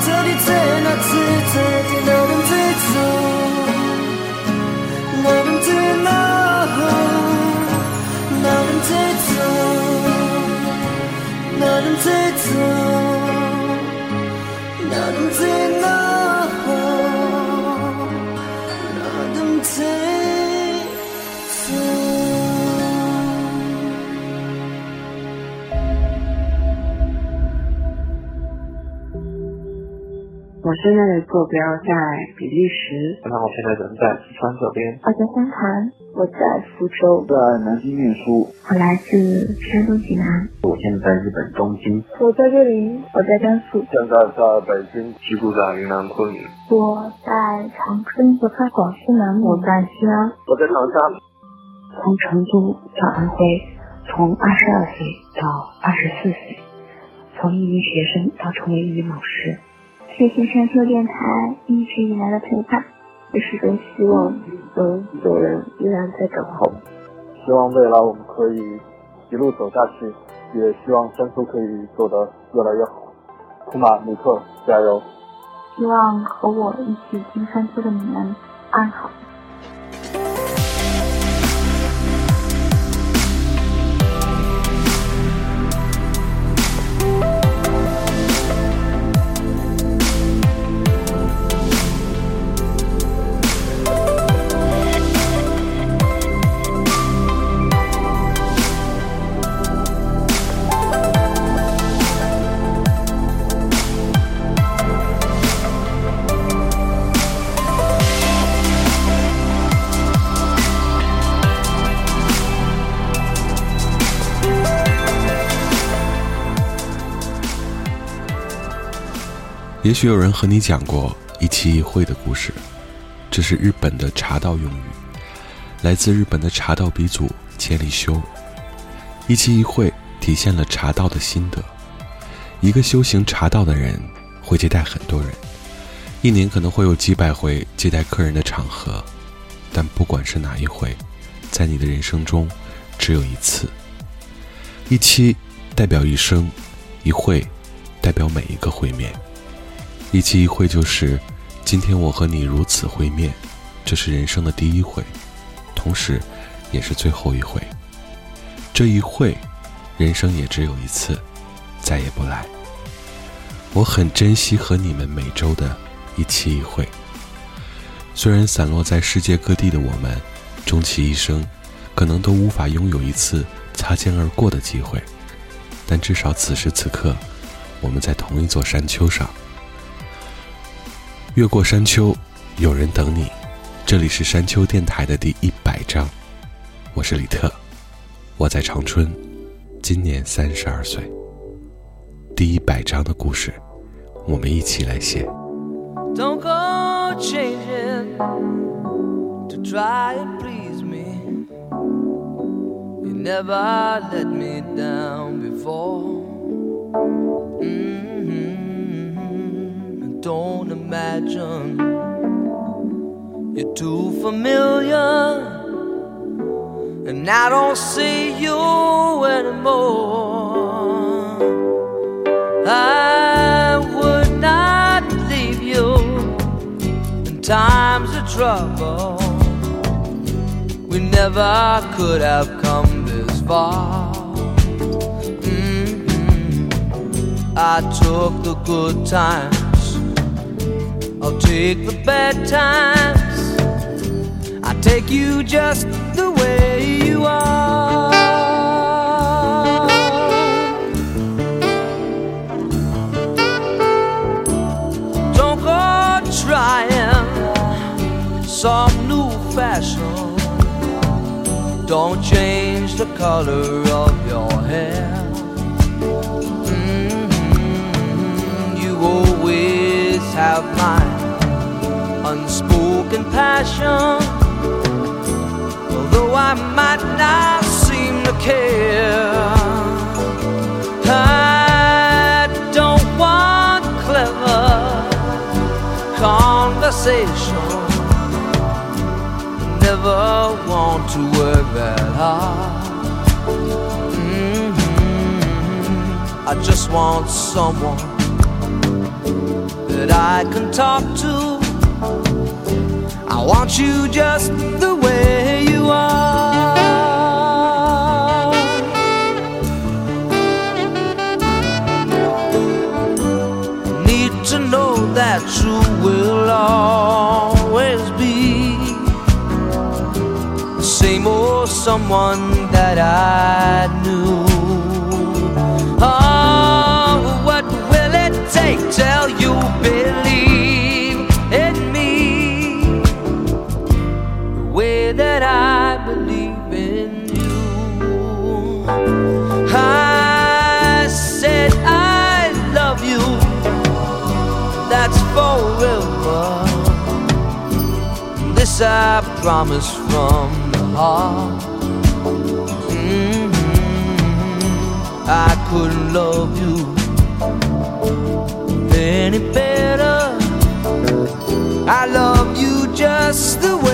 tell you 我现在的坐标在比利时。那我现在人在四川这边。我在湘潭，我在福州，在南京念书。我来自山东济南。我现在在日本东京。我在这里，我在甘肃。现在在北京，居住在云南昆明。我在长春，我在广西南我在西安，我在长沙。从成都到安徽，从二十二岁到二十四岁，从一名学生到成为一名老师。谢谢山丘电台一直以来的陪伴，也始终希望能有人依然在等候。希望未来我们可以一路走下去，也希望山丘可以做得越来越好。库马尼克，加油！希望和我一起听山丘的你们安好。也许有人和你讲过一期一会的故事，这是日本的茶道用语，来自日本的茶道鼻祖千里修。一期一会体现了茶道的心得。一个修行茶道的人会接待很多人，一年可能会有几百回接待客人的场合，但不管是哪一回，在你的人生中只有一次。一期代表一生，一会代表每一个会面。一期一会就是今天我和你如此会面，这是人生的第一回，同时也是最后一回。这一会，人生也只有一次，再也不来。我很珍惜和你们每周的一期一会。虽然散落在世界各地的我们，终其一生，可能都无法拥有一次擦肩而过的机会，但至少此时此刻，我们在同一座山丘上。越过山丘，有人等你。这里是山丘电台的第一百章，我是李特，我在长春，今年三十二岁。第一百章的故事，我们一起来写 don't go changing to try and please me。never let me down before. Don't imagine you're too familiar, and I don't see you anymore. I would not leave you in times of trouble. We never could have come this far. Mm-hmm. I took the good times, I'll take the bad times. I take you just the way you are. Don't go trying some new fashion. Don't change the color of your hair. Mm-hmm. You always have my unspoken passion. Although I might not seem to care, I don't want clever conversation never want to work that hard. Mm-hmm. I just want someone that I can talk to. I want you just the way you are. Need to know that you will always be the same old someone that I I promise from the heart. Mhm. I couldn't love you any better. I love you just the way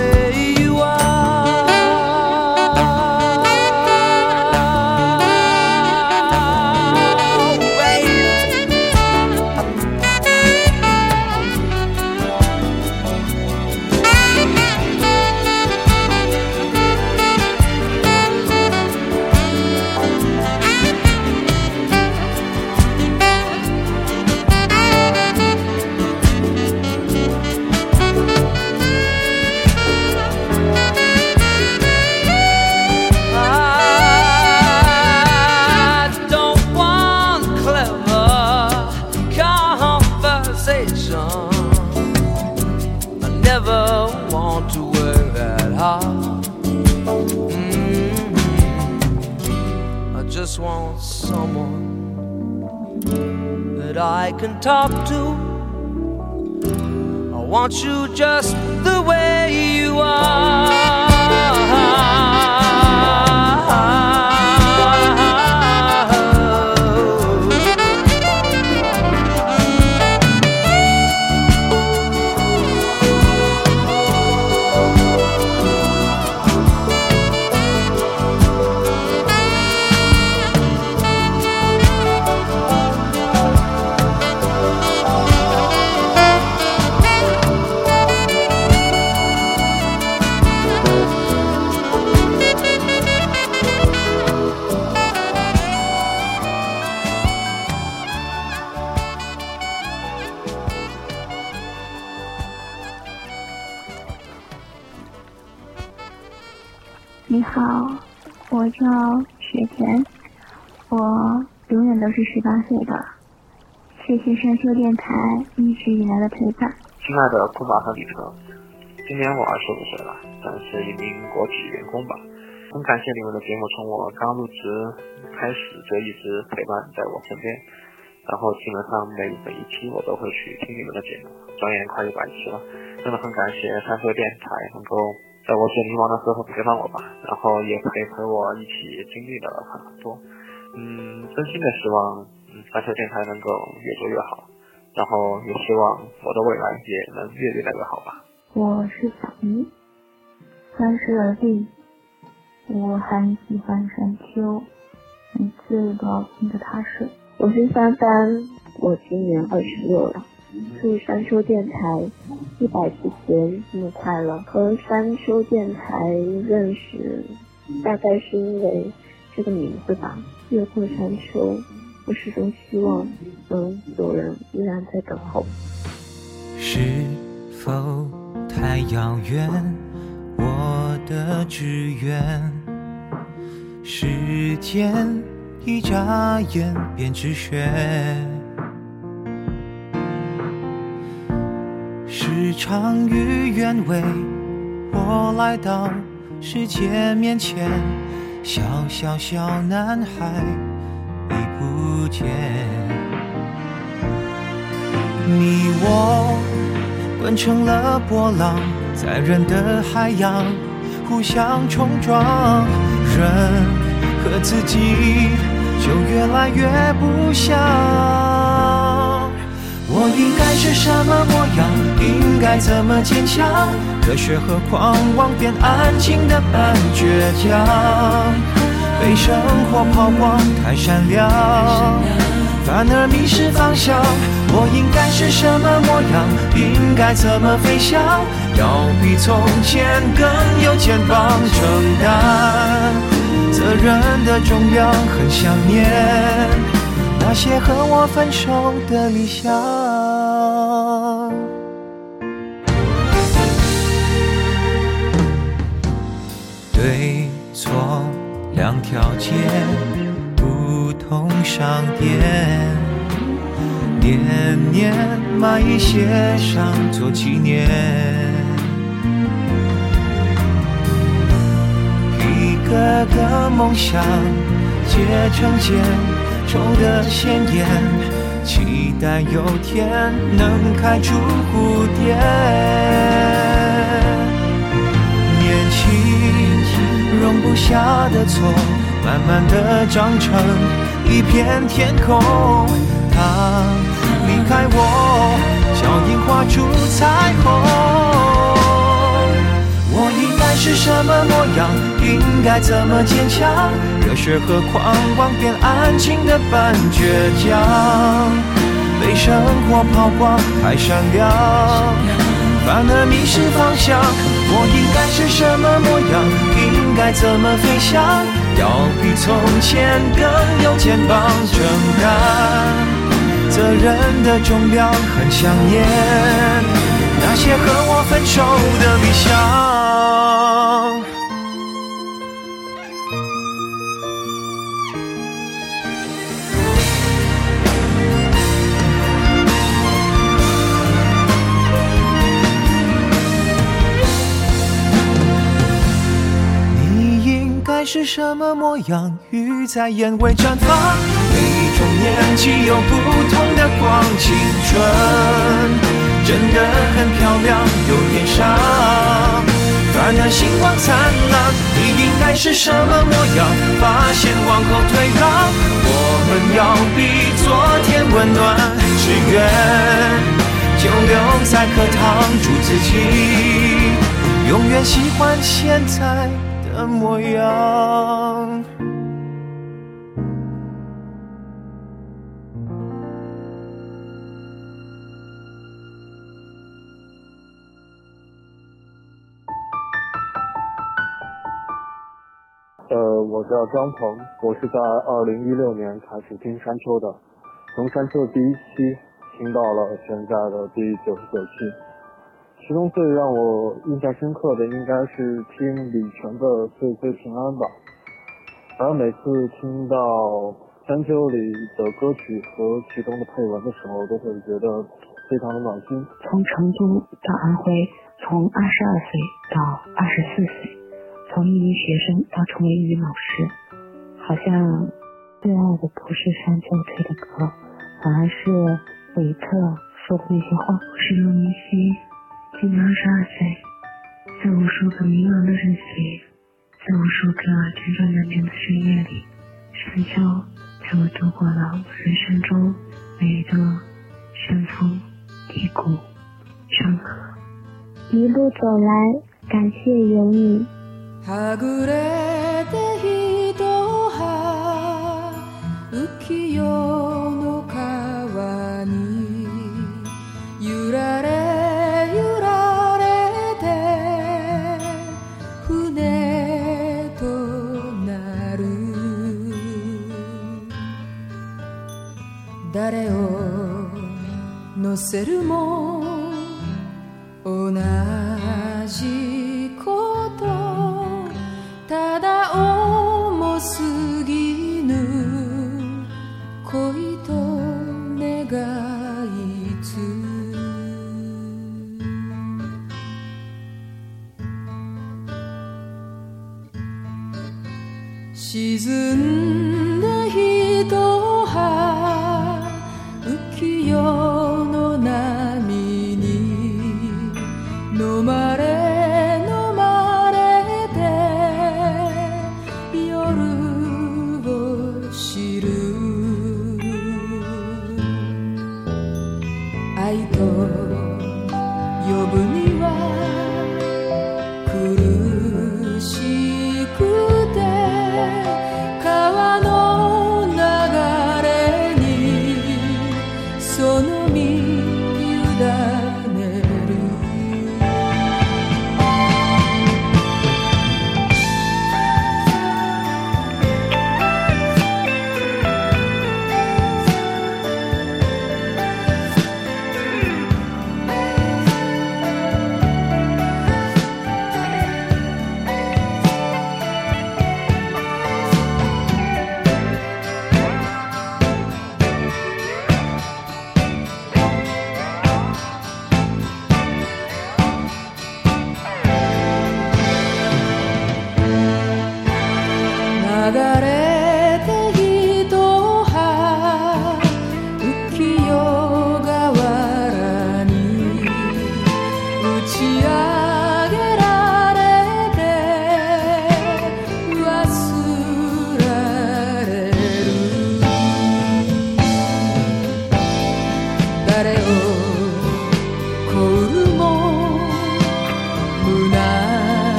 just want someone that I can talk to. I want you just the way you are. 都是十八岁的。谢谢山丘电台一直以来的陪伴。亲爱的库马和李特，今年我二十五岁了，算是一名国企员工吧。很感谢你们的节目，从我刚入职开始就一直陪伴在我身边，然后基本上每每一期我都会去听你们的节目，转眼快一百期了，真的很感谢山丘电台能够在我最迷茫的时候陪伴我吧，然后也陪陪我一起经历了很多。嗯，真心的希望，嗯，三球电台能够越做越好，然后也希望我的未来也能越越来越好吧。我是小鱼，三十而立，我很喜欢山丘，每次都要听着它睡。我是三三，我今年二十六了。祝山丘电台一百期节日快乐！和山丘电台认识，大概是因为这个名字吧。越过山丘，我始终希望能有人依然在等候。是否太遥远？我的志愿，时间一眨眼便止血。时常与愿违，我来到世界面前，小小小男孩已不见。你我滚成了波浪，在人的海洋互相冲撞，人和自己就越来越不像。我应该是什么模样？应该怎么坚强？热血和狂妄变安静的半倔强，被生活抛光太闪亮，反而迷失方向。我应该是什么模样？应该怎么飞翔？要比从前更有肩膀承担，责任的重量很想念。那些和我分手的理想，两条街，不同商店，年年买一些上做纪念，一个个梦想结成茧。抽的鲜艳，期待有天能开出蝴蝶。容不下的错，慢慢的长成一片天空。他离开我，脚印画出彩虹。我应该是什么模样？应该怎么坚强？热血和狂妄变安静的半倔强，被生活抛光太闪亮，反而迷失方向。我应该是什么模样？应该怎么飞翔？要比从前更有肩膀承担，责任的重量很想念。那些和我分手的理想，是什么模样？鱼在眼尾绽放，每一种年纪有不同的光，青春。真的很漂亮，有点傻，反而星光灿烂。你应该是什么模样？发现往后退让，我们要比昨天温暖。只愿就留在课堂，祝自己永远喜欢现在模样。呃，我叫张鹏，我是在二零一六年开始听山丘的，从山丘的第一期听到了现在的第九十九期，其中最让我印象深刻的应该是听李泉的《岁岁平安》吧，而每次听到山丘里的歌曲和其中的配文的时候，都会觉得非常的暖心。从成都到安徽，从二十二岁到二十四岁。从一名学生到成为一名老师，好像最爱的不是山丘推的歌，反而是维特说的那些话。我是刘明熙，今年二十二岁，在无数个迷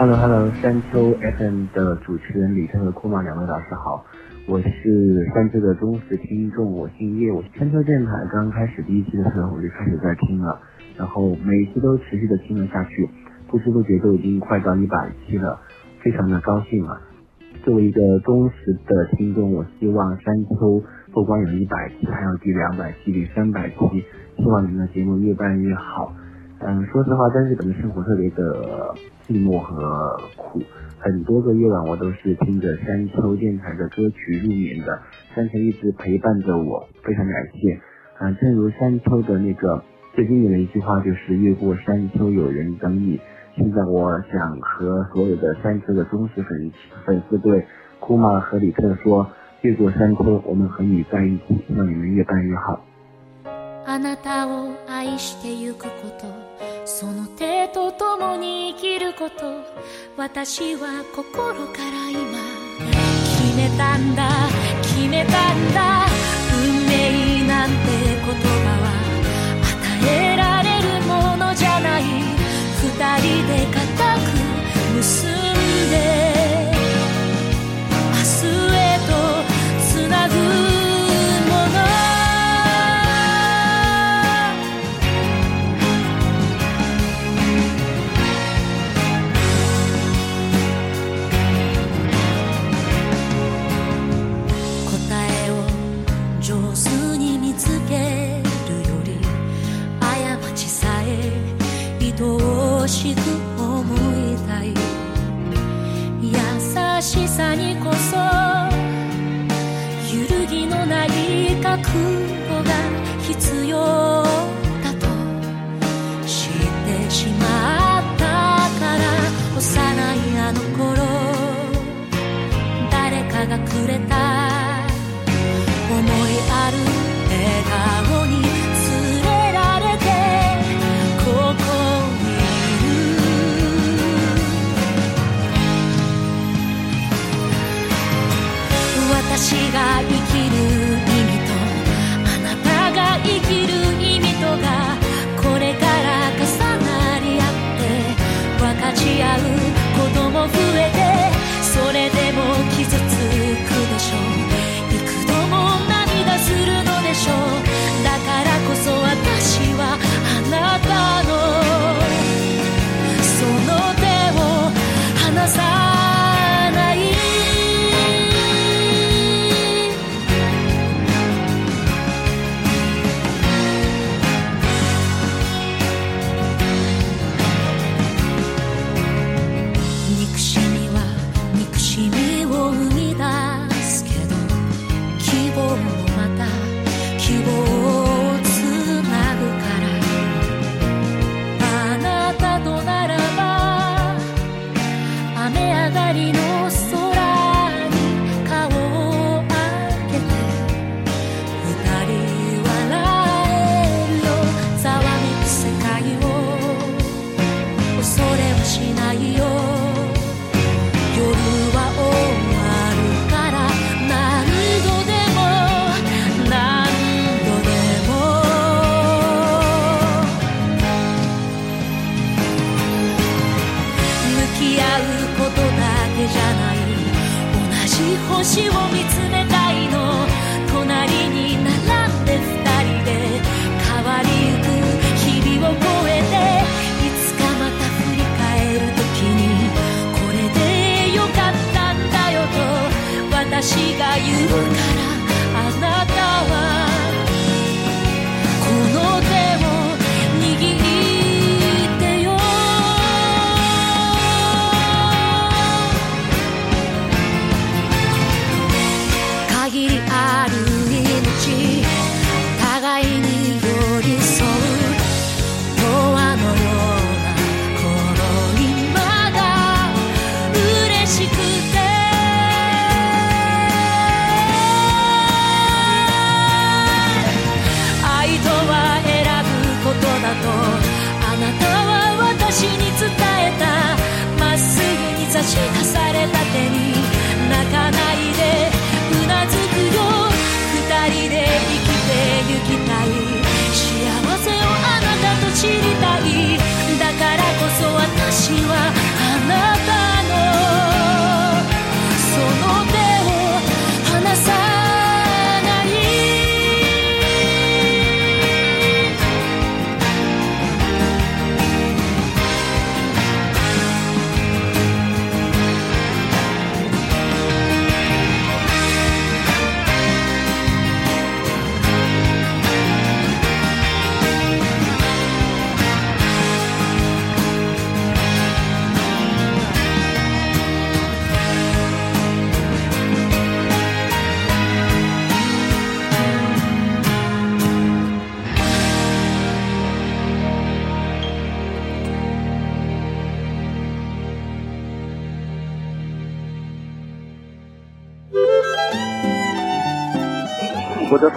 ，Hello Hello，山丘 FM 的主持人李晨和库玛两位老师好，我是山丘的忠实听众，我姓叶，我是山丘电台刚开始第一期的时候我就开始在听了，然后每一期都持续的听了下去，不知不觉都已经快到一百期了，非常的高兴啊！作为一个忠实的听众，我希望山丘不光有一百期，还有第两百期、第三百期，希望你们的节目越办越好。嗯，说实话，在日本的生活特别的寂寞和苦，很多个夜晚我都是听着山丘电台的歌曲入眠的，山丘一直陪伴着我，非常感谢。嗯，正如山丘的那个最经典的一句话，就是“越过山丘，有人等你”。现在我想和所有的山丘的忠实粉粉丝对库玛和李特说：“越过山丘，我们和你在一起，希望你们越办越好。”あなたを愛してゆくこと。その手と共に生きること私は心から今決めたんだ決めたんだ。運命なんて言葉は与えられるものじゃない。二人で固く結んでさにこそ揺るぎのない覚悟が必要。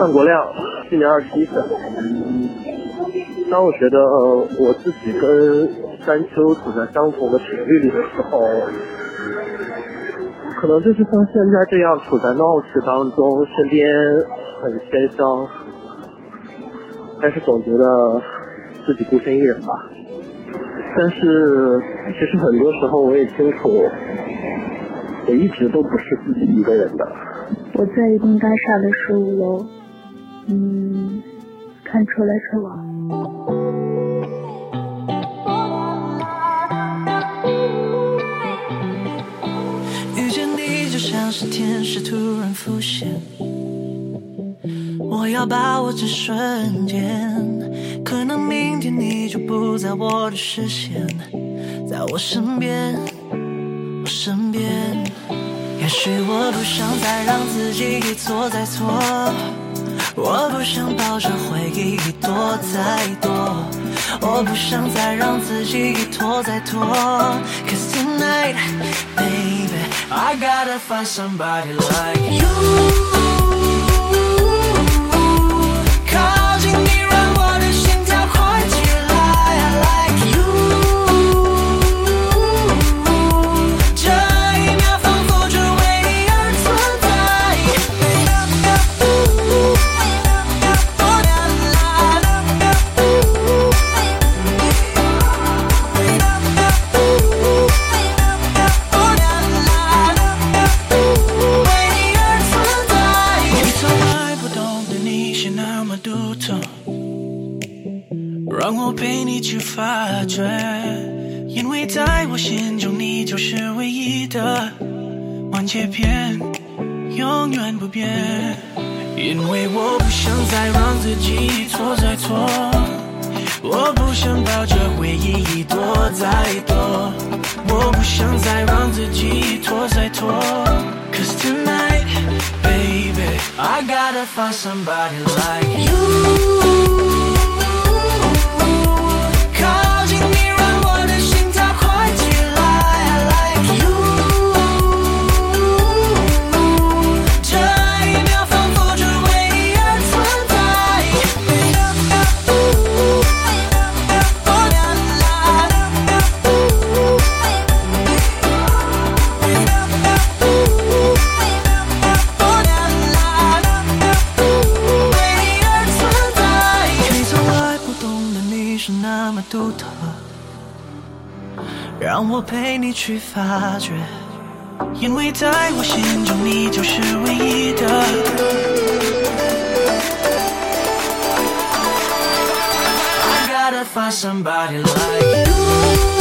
张国亮，今年二十一岁。当我觉得我自己跟山丘处在相同的频率里的时候，可能就是像现在这样处在闹市当中，身边很喧嚣，但是总觉得自己孤身一人吧。但是其实很多时候我也清楚，我一直都不是自己一个人的。我在一栋大厦的十五楼，嗯，看出来是我。遇见你就像是天使突然浮现，我要把握这瞬间，可能明天你就不在我的视线，在我身边，我身边。也许我不想再让自己一错再错，我不想抱着回忆一躲再躲，我不想再让自己一拖再拖。Cause tonight, baby, I gotta find somebody like you. 让我陪你去发掘，因为在我心中你就是唯一的。I gotta find somebody like you.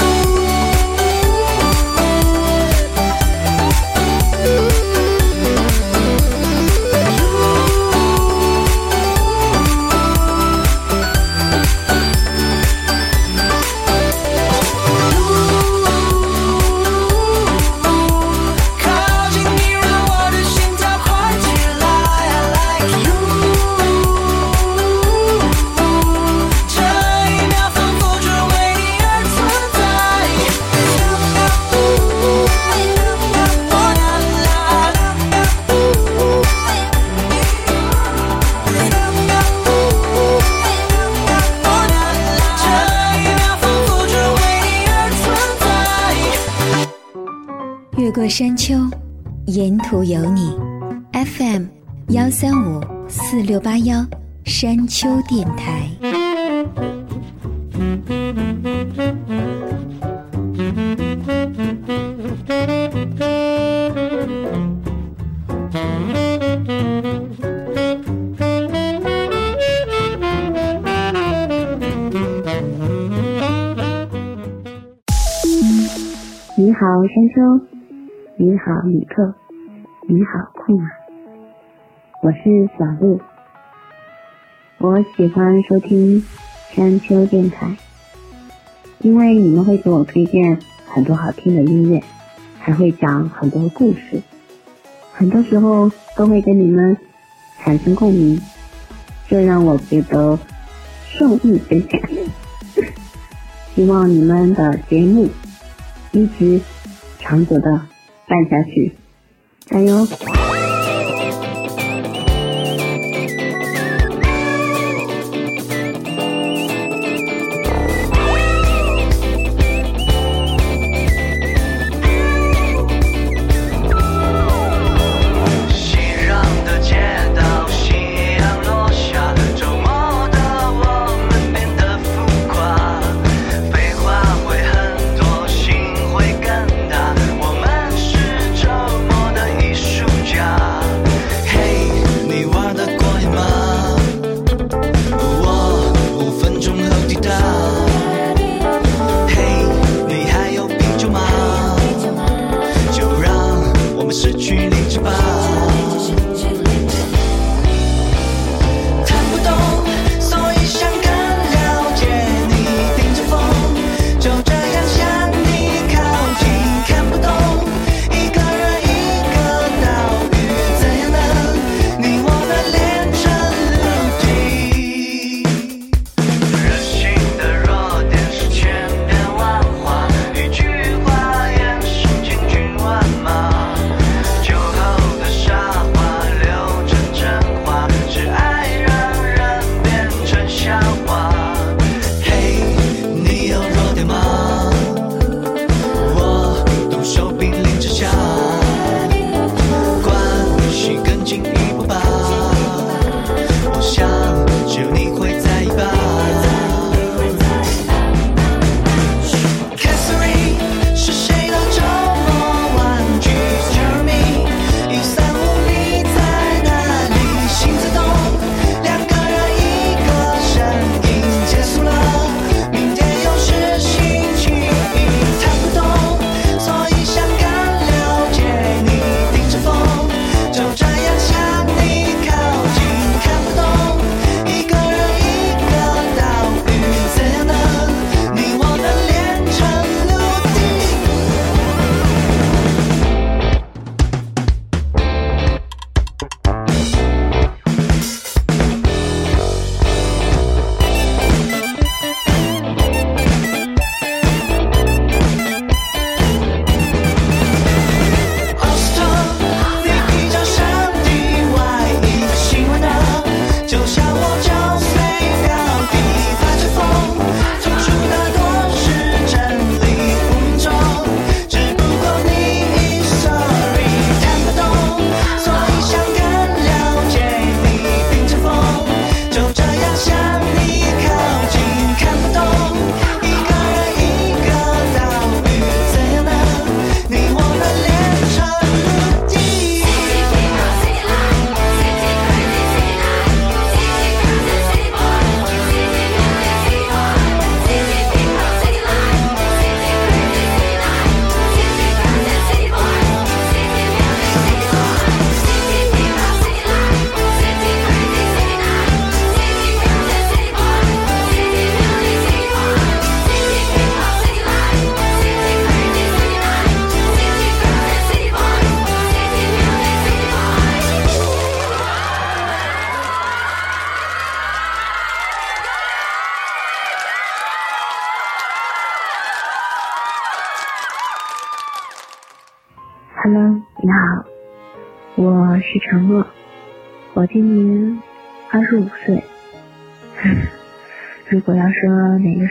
过山丘，沿途有你。FM 幺三五四六八幺，山丘电台。好，李克。你好，库马。我是小鹿。我喜欢收听山丘电台，因为你们会给我推荐很多好听的音乐，还会讲很多故事，很多时候都会跟你们产生共鸣，这让我觉得受益匪浅。希望你们的节目一直长久的办下去，加油！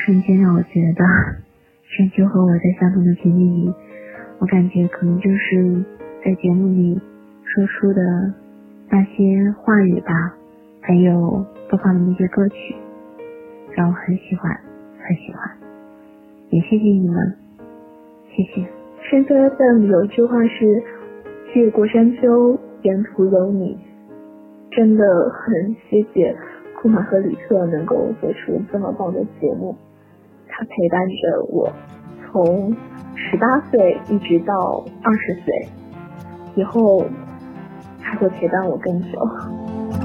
瞬间让我觉得山丘和我在相同的频率里，我感觉可能就是在节目里说出的那些话语吧，还有播放的那些歌曲，让我很喜欢，很喜欢。也谢谢你们，谢谢。山丘 FM 有一句话是“越过山丘，沿途有你”，真的很谢谢库玛和李特能够做出这么棒的节目，他陪伴着我。从十八岁一直到二十岁，以后还会陪伴我更久。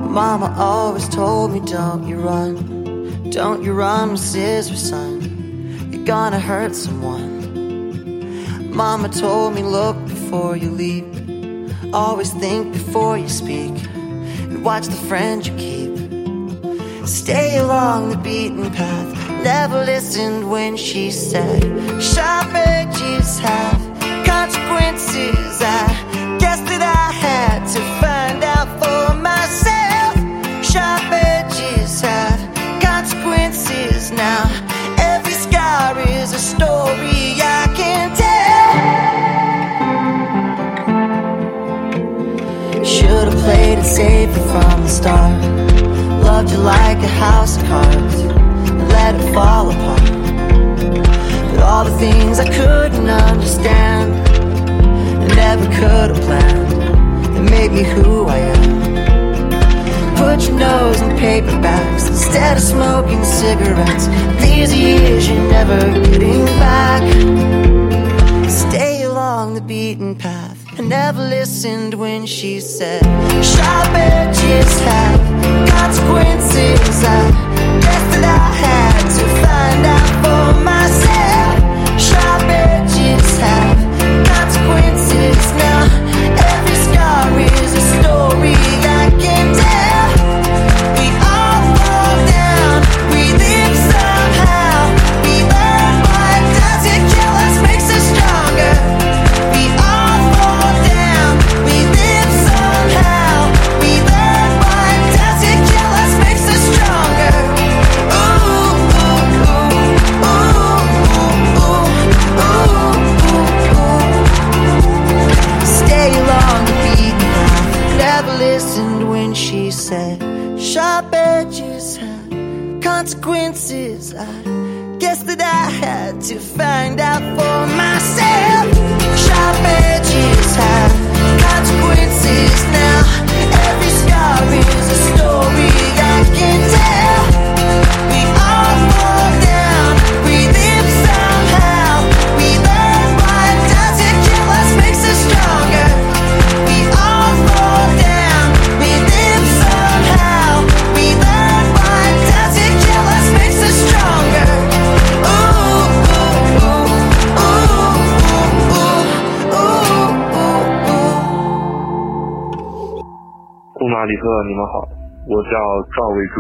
Mama always told me, don't you run, don't you run, sister son, you're gonna hurt someone. Mama told me, look before you leap, always think before you speak, and watch the friends you keep. Stay along the beaten path never listened when she said Sharp edges have consequences. I guess that I had to find out for myself. Sharp edges have consequences. Now Every scar is a story I can tell. Should've played it safe from the start. Loved you like a house of cards it fall apart. But all the things I couldn't understand and never could have planned that made me who I am. Put your nose in paperbacks instead of smoking cigarettes. These years you're never getting back. Stay along the beaten path. I never listened when she said, Sharp edges have consequences. I guess that I had to find out for myself. 库马里特，你们好，我叫赵伟哲，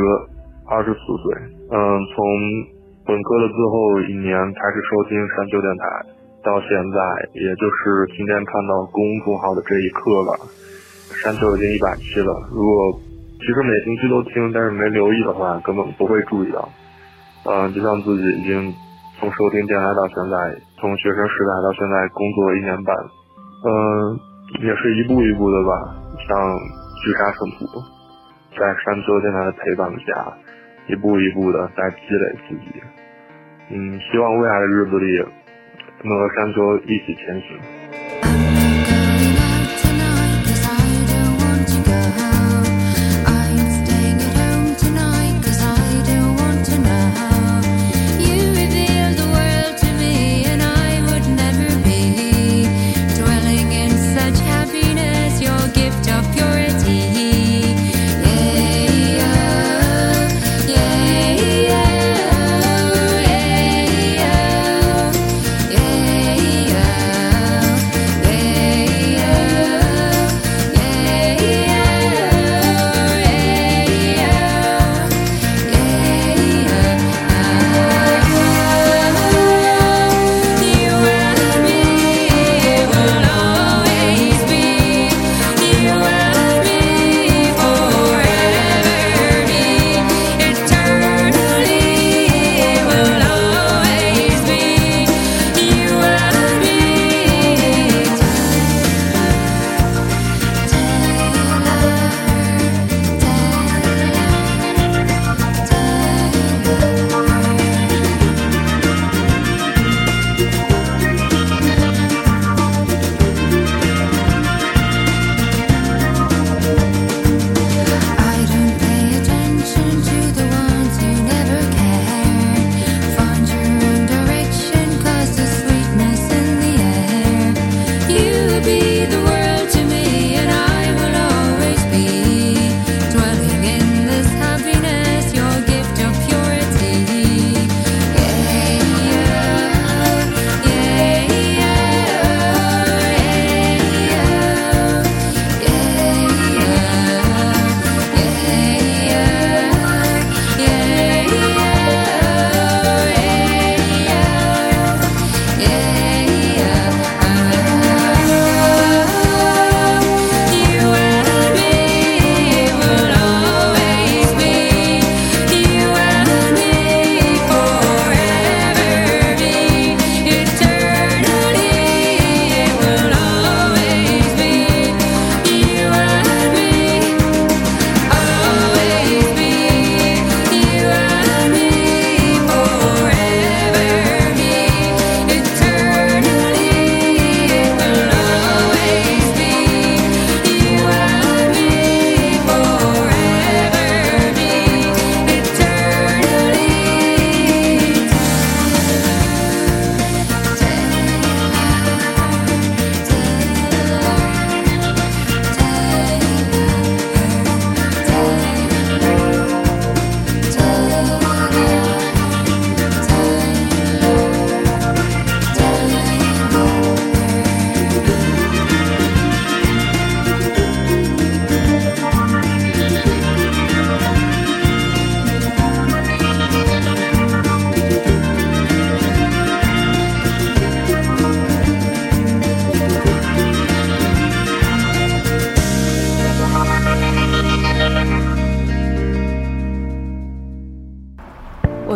二十四岁。嗯，从本科的最后一年开始收听山丘电台，到现在，也就是今天看到公众号的这一刻吧。山丘已经一百期了，如果其实每星期都听，但是没留意的话，根本不会注意到。嗯，就像自己已经从收听电台到现在，从学生时代到现在工作一年半，嗯，也是一步一步的吧，像聚沙成土，在山丘电台的陪伴下，一步一步的在积累自己。嗯，希望未来的日子里能和山丘一起前行。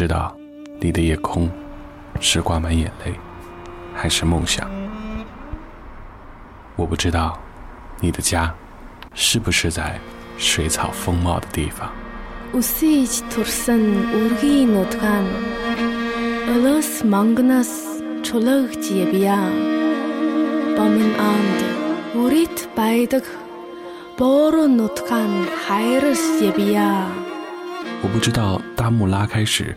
知道你的夜空是挂满眼泪，还是梦想。我不知道你的家是不是在水草丰茂的地方。我不知道大幕拉开时，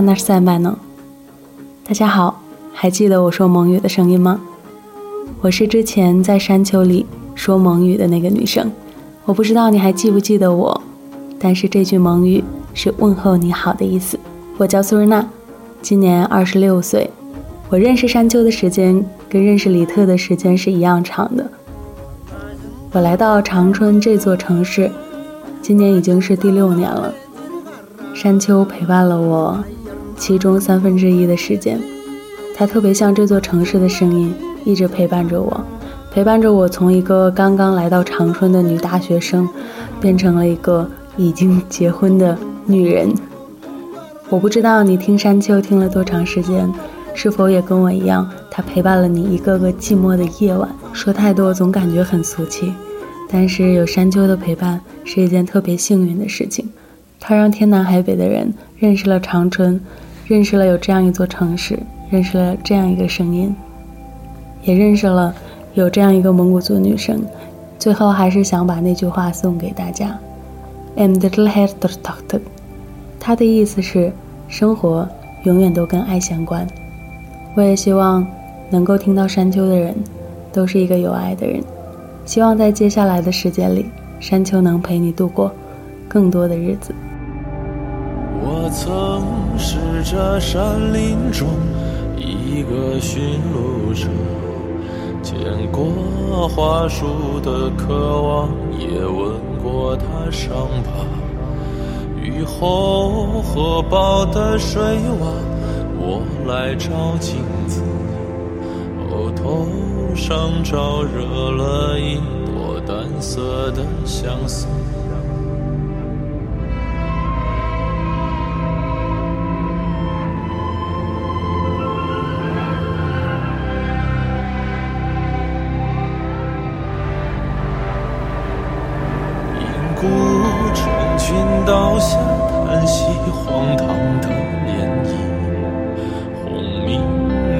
那他那是塞曼呢？大家好，还记得我说蒙语的声音吗？我是之前在山丘里说蒙语的那个女生。我不知道你还记不记得我，但是这句蒙语是问候你好的意思。我叫苏日娜，今年二十六岁。我认识山丘的时间跟认识李特的时间是一样长的。我来到长春这座城市，今年已经是第六年了。山丘陪伴了我其中三分之一的时间，它特别像这座城市的声音，一直陪伴着我，陪伴着我从一个刚刚来到长春的女大学生，变成了一个已经结婚的女人。我不知道你听山丘听了多长时间，是否也跟我一样，它陪伴了你一个个寂寞的夜晚。说太多总感觉很俗气，但是有山丘的陪伴是一件特别幸运的事情。它让天南海北的人认识了长春，认识了有这样一座城市，认识了这样一个声音，也认识了有这样一个蒙古族女生。最后，还是想把那句话送给大家：“I'm little doctor。”它的意思是，生活永远都跟爱相关。我也希望能够听到山丘的人，都是一个有爱的人。希望在接下来的时间里，山丘能陪你度过更多的日子。我曾是这山林中一个寻路者，见过花树的渴望，也吻过它伤疤。雨后河堡的水洼，我来照镜子，哦，头上照惹了一朵淡色的相思。下叹息，荒唐的涟漪，轰鸣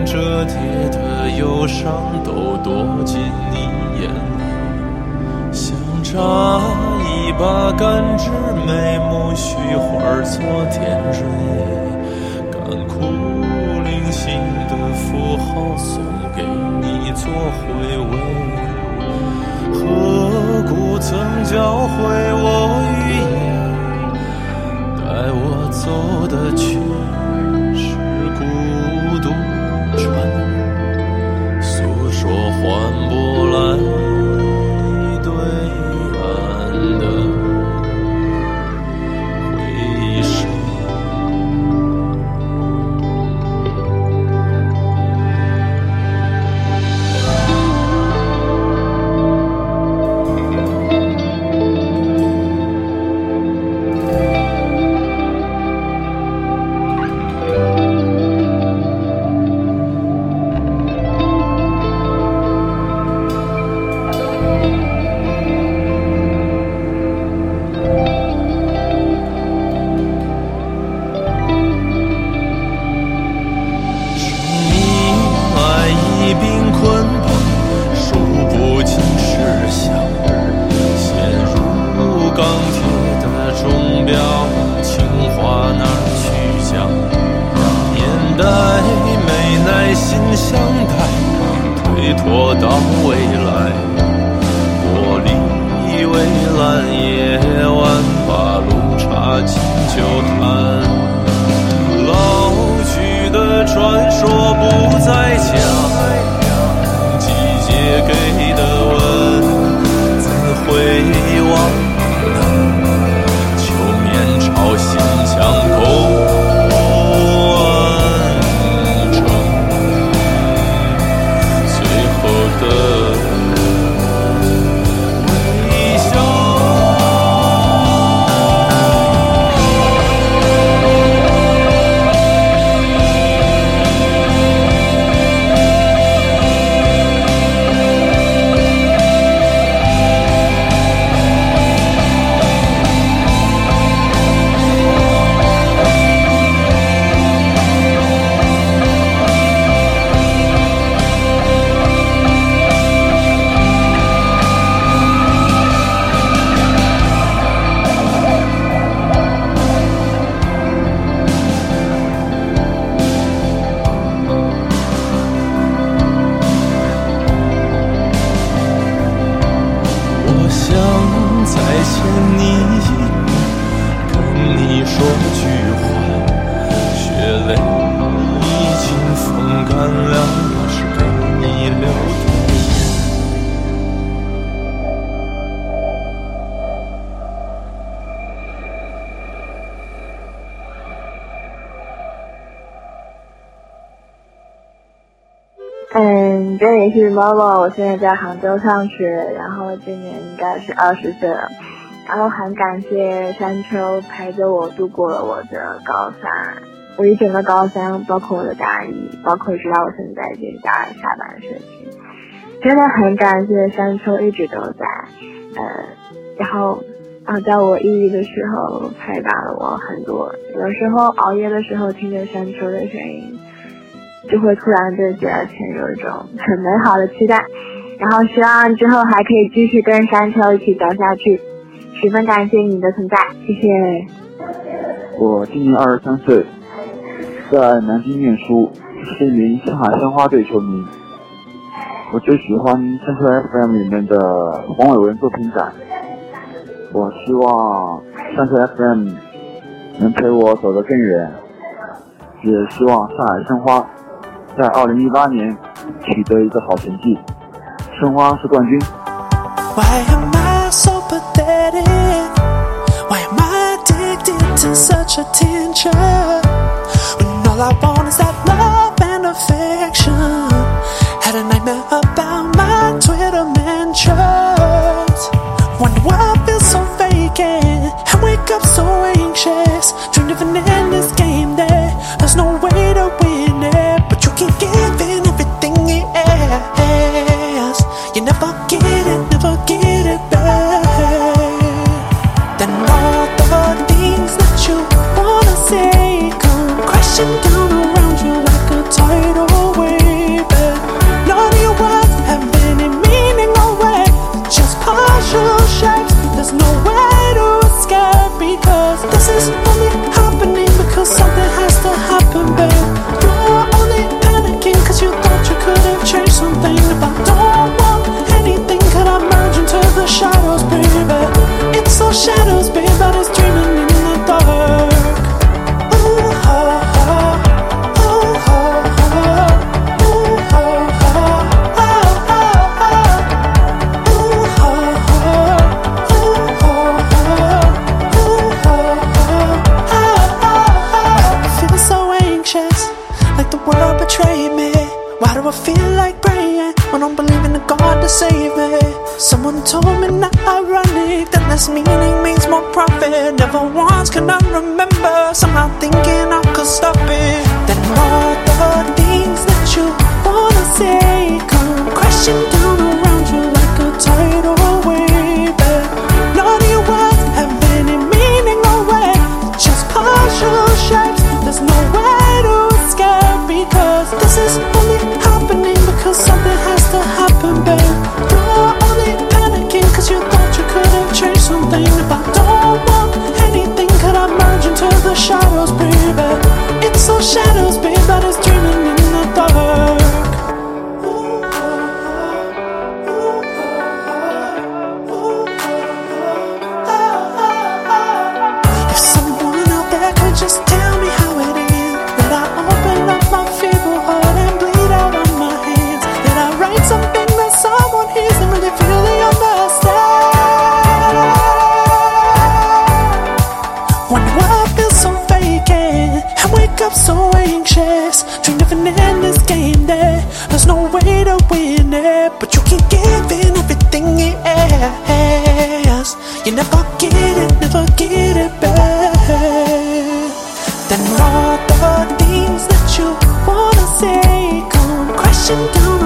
折叠的忧伤都躲进你眼里，想扎一把干枝眉目虚花做点缀，干枯零星的符号送给你做回味。何故曾教会我走得去。这里是妈妈，我现在在杭州上学，然后今年应该是二十岁了，然后很感谢山丘陪着我度过了我的高三，我一整个高三，包括我的大一，包括直到我现在这大二下半学期，真的很感谢山丘一直都在，呃，然后啊，在我抑郁的时候陪伴了我很多，有时候熬夜的时候听着山丘的声音。就会突然对第二天有一种很美好的期待，然后希望之后还可以继续跟山丘一起走下去。十分感谢你的存在，谢谢。我今年二十三岁，在南京念书，是一名上海申花队球迷。我最喜欢山丘 FM 里面的黄伟文作品展。我希望山丘 FM 能陪我走得更远，也希望上海申花在二零一八年取得一个好成绩，申花是冠军。Why am I so pathetic? Why am I addicted to such attention? When all I want is that love and affection. Had a nightmare about my Twitter mentions. Wonder why I feel so vacant. I wake up so anxious. Dreamed of an endless the things that you wanna say. Come crashing down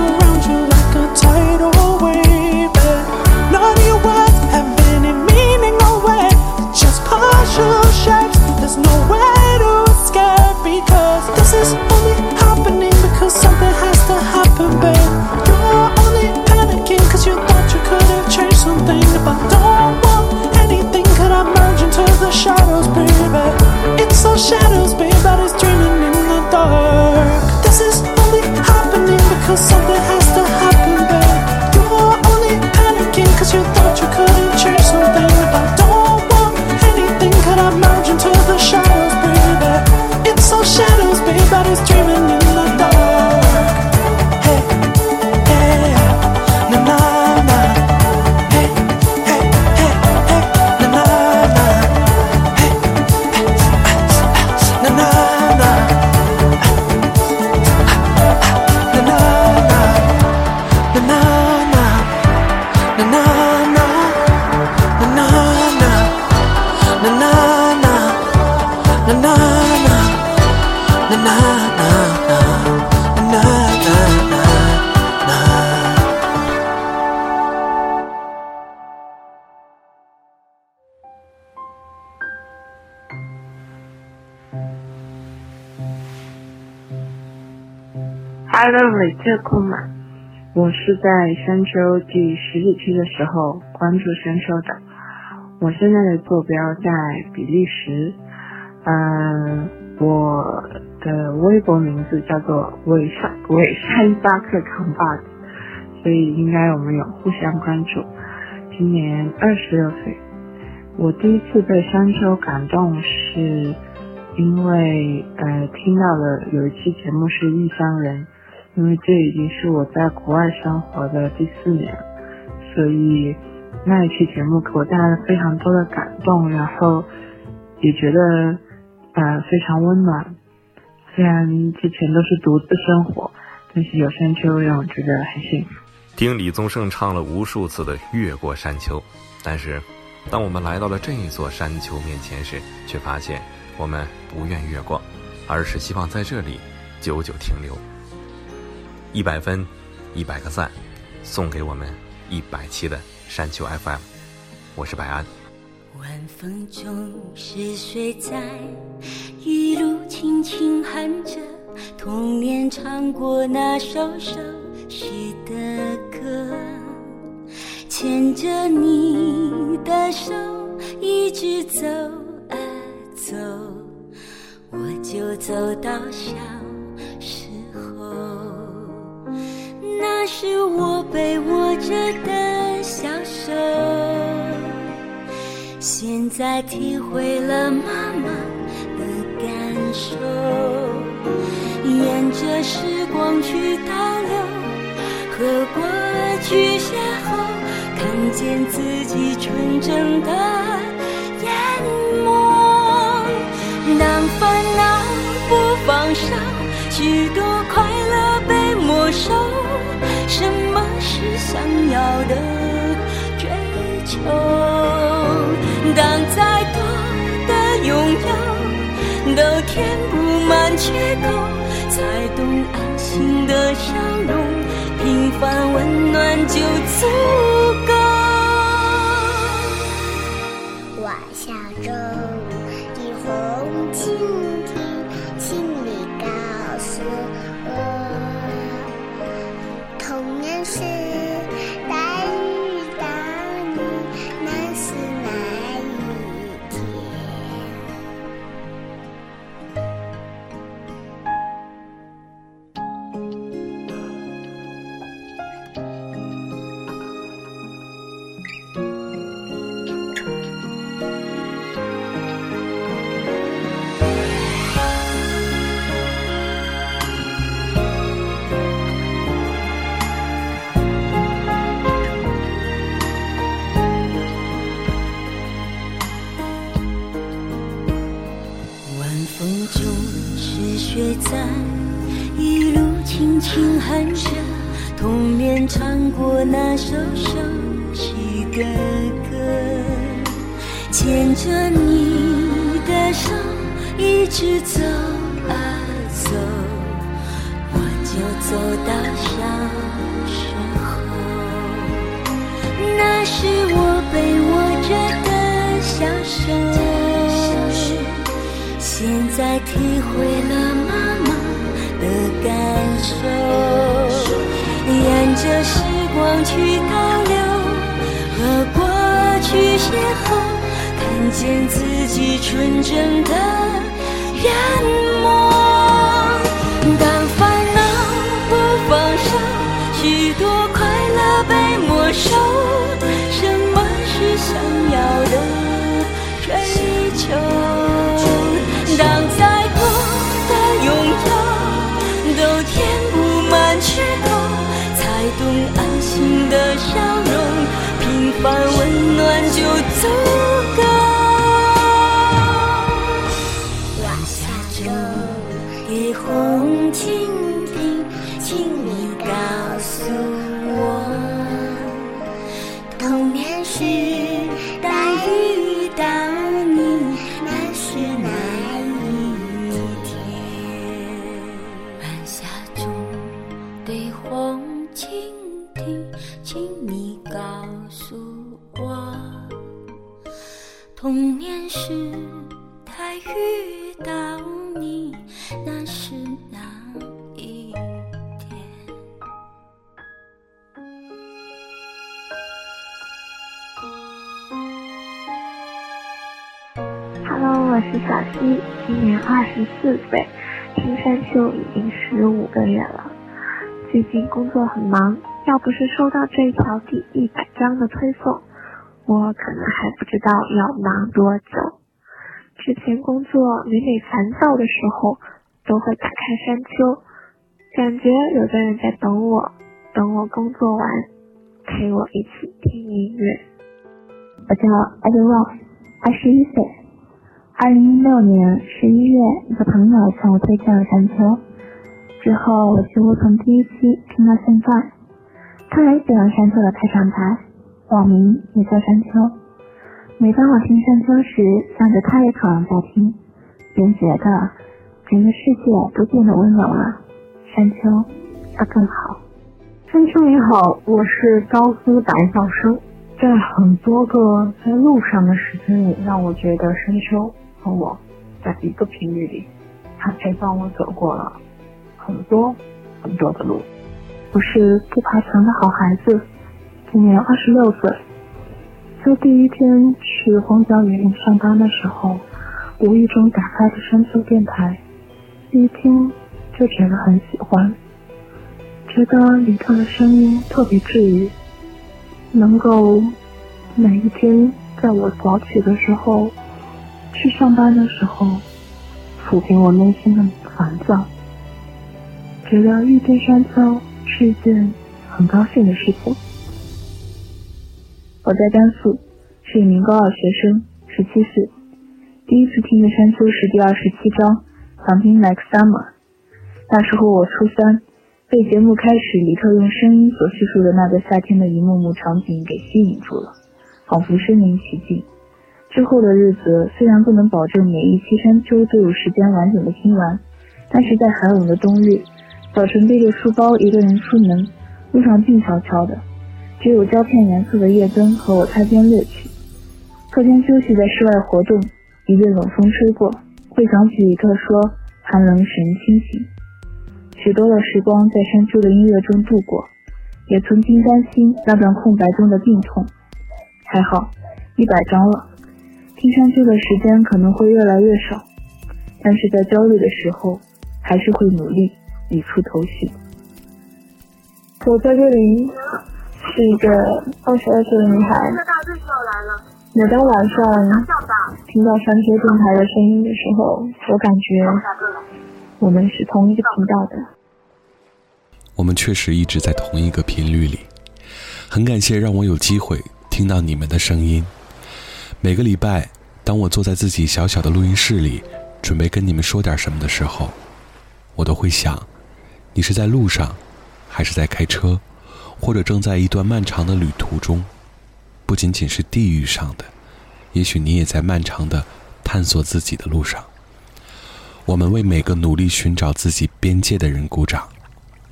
na.，Hello，李特库玛，我是在山丘第十几期的时候关注山丘的，我现在的坐标在比利时，嗯、我的微博名字叫做伪山伪山巴克扛把子，所以应该我们有互相关注。今年二十六岁，我第一次被山丘感动是因为呃听到了有一期节目是异乡人，因为这已经是我在国外生活的第四年，所以那一期节目给我带来了非常多的感动，然后也觉得呃非常温暖。虽然之前都是独自生活，但是有山丘让我觉得很幸福。听李宗盛唱了无数次的《越过山丘》，但是当我们来到了这一座山丘面前时，却发现我们不愿越过，而是希望在这里久久停留。一百分，一百个赞，送给我们一百期的山丘 FM。我是白安。晚风中是谁在一路轻轻哼着童年唱过那首熟悉的歌，牵着你的手一直走啊走，我就走到小那是我被握着的小手。现在体会了妈妈的感受，沿着时光去倒流，和过去邂逅，看见自己纯真的眼眸。当烦恼不放手，许多快乐被没收。什么是想要的追求。当再多的拥有都填不满缺口，才懂安心的笑容，平凡温暖就足够。你告诉我，童年时带遇到你，那是哪一天？Hello，我是小溪，今年二十四岁，听山丘已经十五个月了。最近工作很忙，要不是收到这一条第一百章的推送，我可能还不知道要忙多久。之前工作每每烦躁的时候，都会打开山丘，感觉有个人在等我，等我工作完，陪我一起听音乐。我叫 Ed Ross，二十一岁。二零一六年十一月，一个朋友向我推荐了山丘，之后我几乎从第一期听到现在。他很喜欢山丘的开场白，网名也叫山丘。每当我听山丘时，想着他也可能在听，便觉得整个世界都变得温柔了。山丘要更好。山丘你好，我是高苏胆小生，在很多个在路上的时间里，让我觉得山丘和我在一个频率里，他陪伴我走过了很多很多的路。我是不爬墙的好孩子，今年二十六岁。就第一天去荒郊野岭上班的时候，无意中打开了山丘电台，一听就觉得很喜欢，觉得里头的声音特别治愈，能够每一天在我早起的时候，去上班的时候，抚平我内心的烦躁，觉得遇见山丘是一件很高兴的事情。我在甘肃，是一名高二学生，十七岁。第一次听的山丘是第二十七章《Something Like Summer》。那时候我初三，被节目开始李特用声音所叙述的那个夏天的一幕幕场景给吸引住了，仿佛身临其境。之后的日子虽然不能保证每一期山丘都有时间完整的听完，但是在寒冷的冬日，早晨背着书包一个人出门，路上静悄悄的，只有胶片颜色的夜灯和我擦肩乐趣。课间休息在室外活动，一阵冷风吹过，会想起一个说：“寒冷使人清醒。”许多的时光在山丘的音乐中度过，也曾经担心那段空白中的病痛。还好，一百张了。听山丘的时间可能会越来越少，但是在焦虑的时候，还是会努力理出头绪。我在这里是一个二十二岁的女孩。每当晚上听到山丘电台的声音的时候，我感觉我们是同一个频道的。我们确实一直在同一个频率里。很感谢让我有机会听到你们的声音。每个礼拜，当我坐在自己小小的录音室里，准备跟你们说点什么的时候，我都会想：你是在路上，还是在开车，或者正在一段漫长的旅途中？不仅仅是地域上的，也许你也在漫长的探索自己的路上。我们为每个努力寻找自己边界的人鼓掌，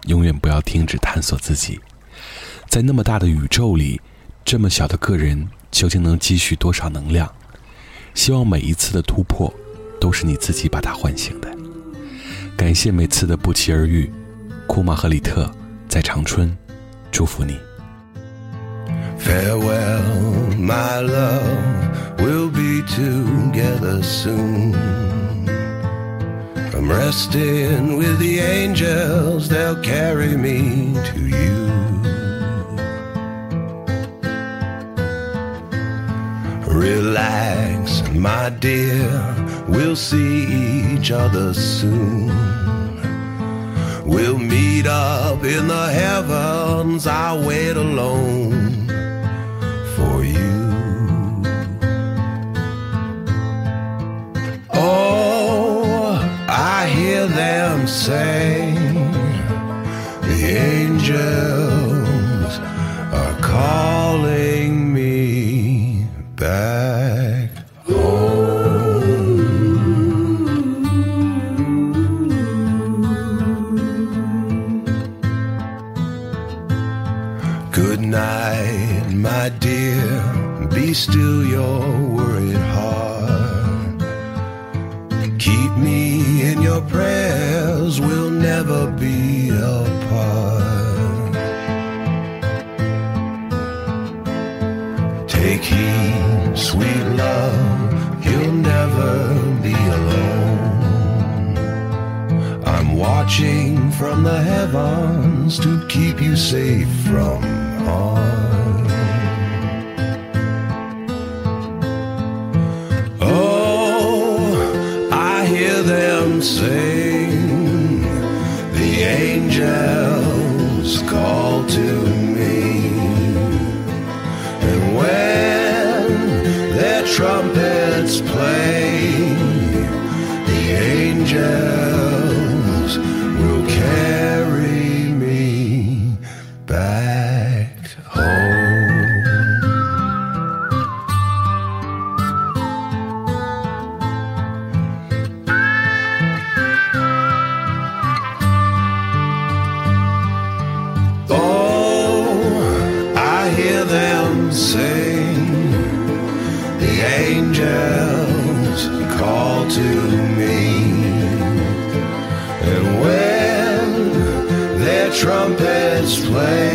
永远不要停止探索自己。在那么大的宇宙里，这么小的个人究竟能积蓄多少能量？希望每一次的突破，都是你自己把它唤醒的。感谢每次的不期而遇，库玛和里特在长春，祝福你。 Farewell, my love, we'll be together soon. I'm resting with the angels, they'll carry me to you. Relax, my dear, we'll see each other soon. We'll meet up in the heavens, I'll wait alone for you. Oh, I hear them say the angels safe from trumpets play,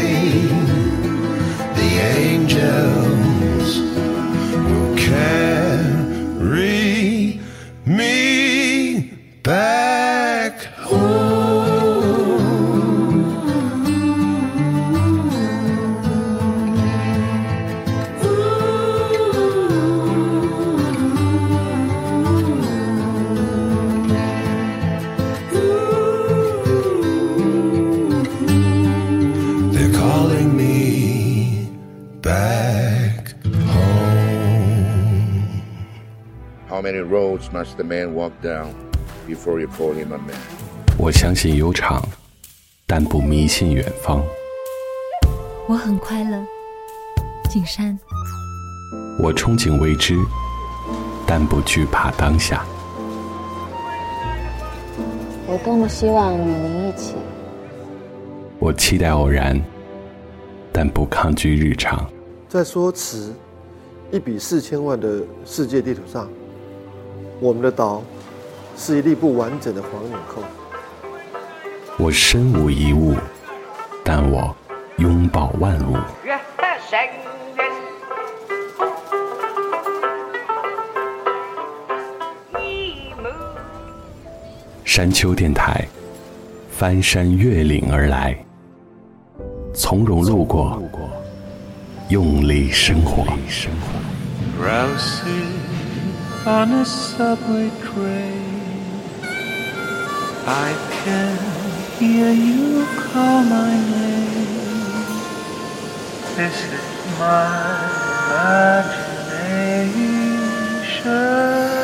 roads must a man walk down before you call him a man? 我相信悠长，但不迷信远方。我很快乐，景山。我憧憬未知，但不惧怕当下。我多么希望与您一起。我期待偶然，但不抗拒日常。在说辞，一笔四千万的世界地图上，我们的岛是一粒不完整的黄纽扣。我身无一物，但我拥抱万物。山丘电台，翻山越岭而来，从容路过，用力生活。on a subway train. I can hear you call my name. This is my imagination.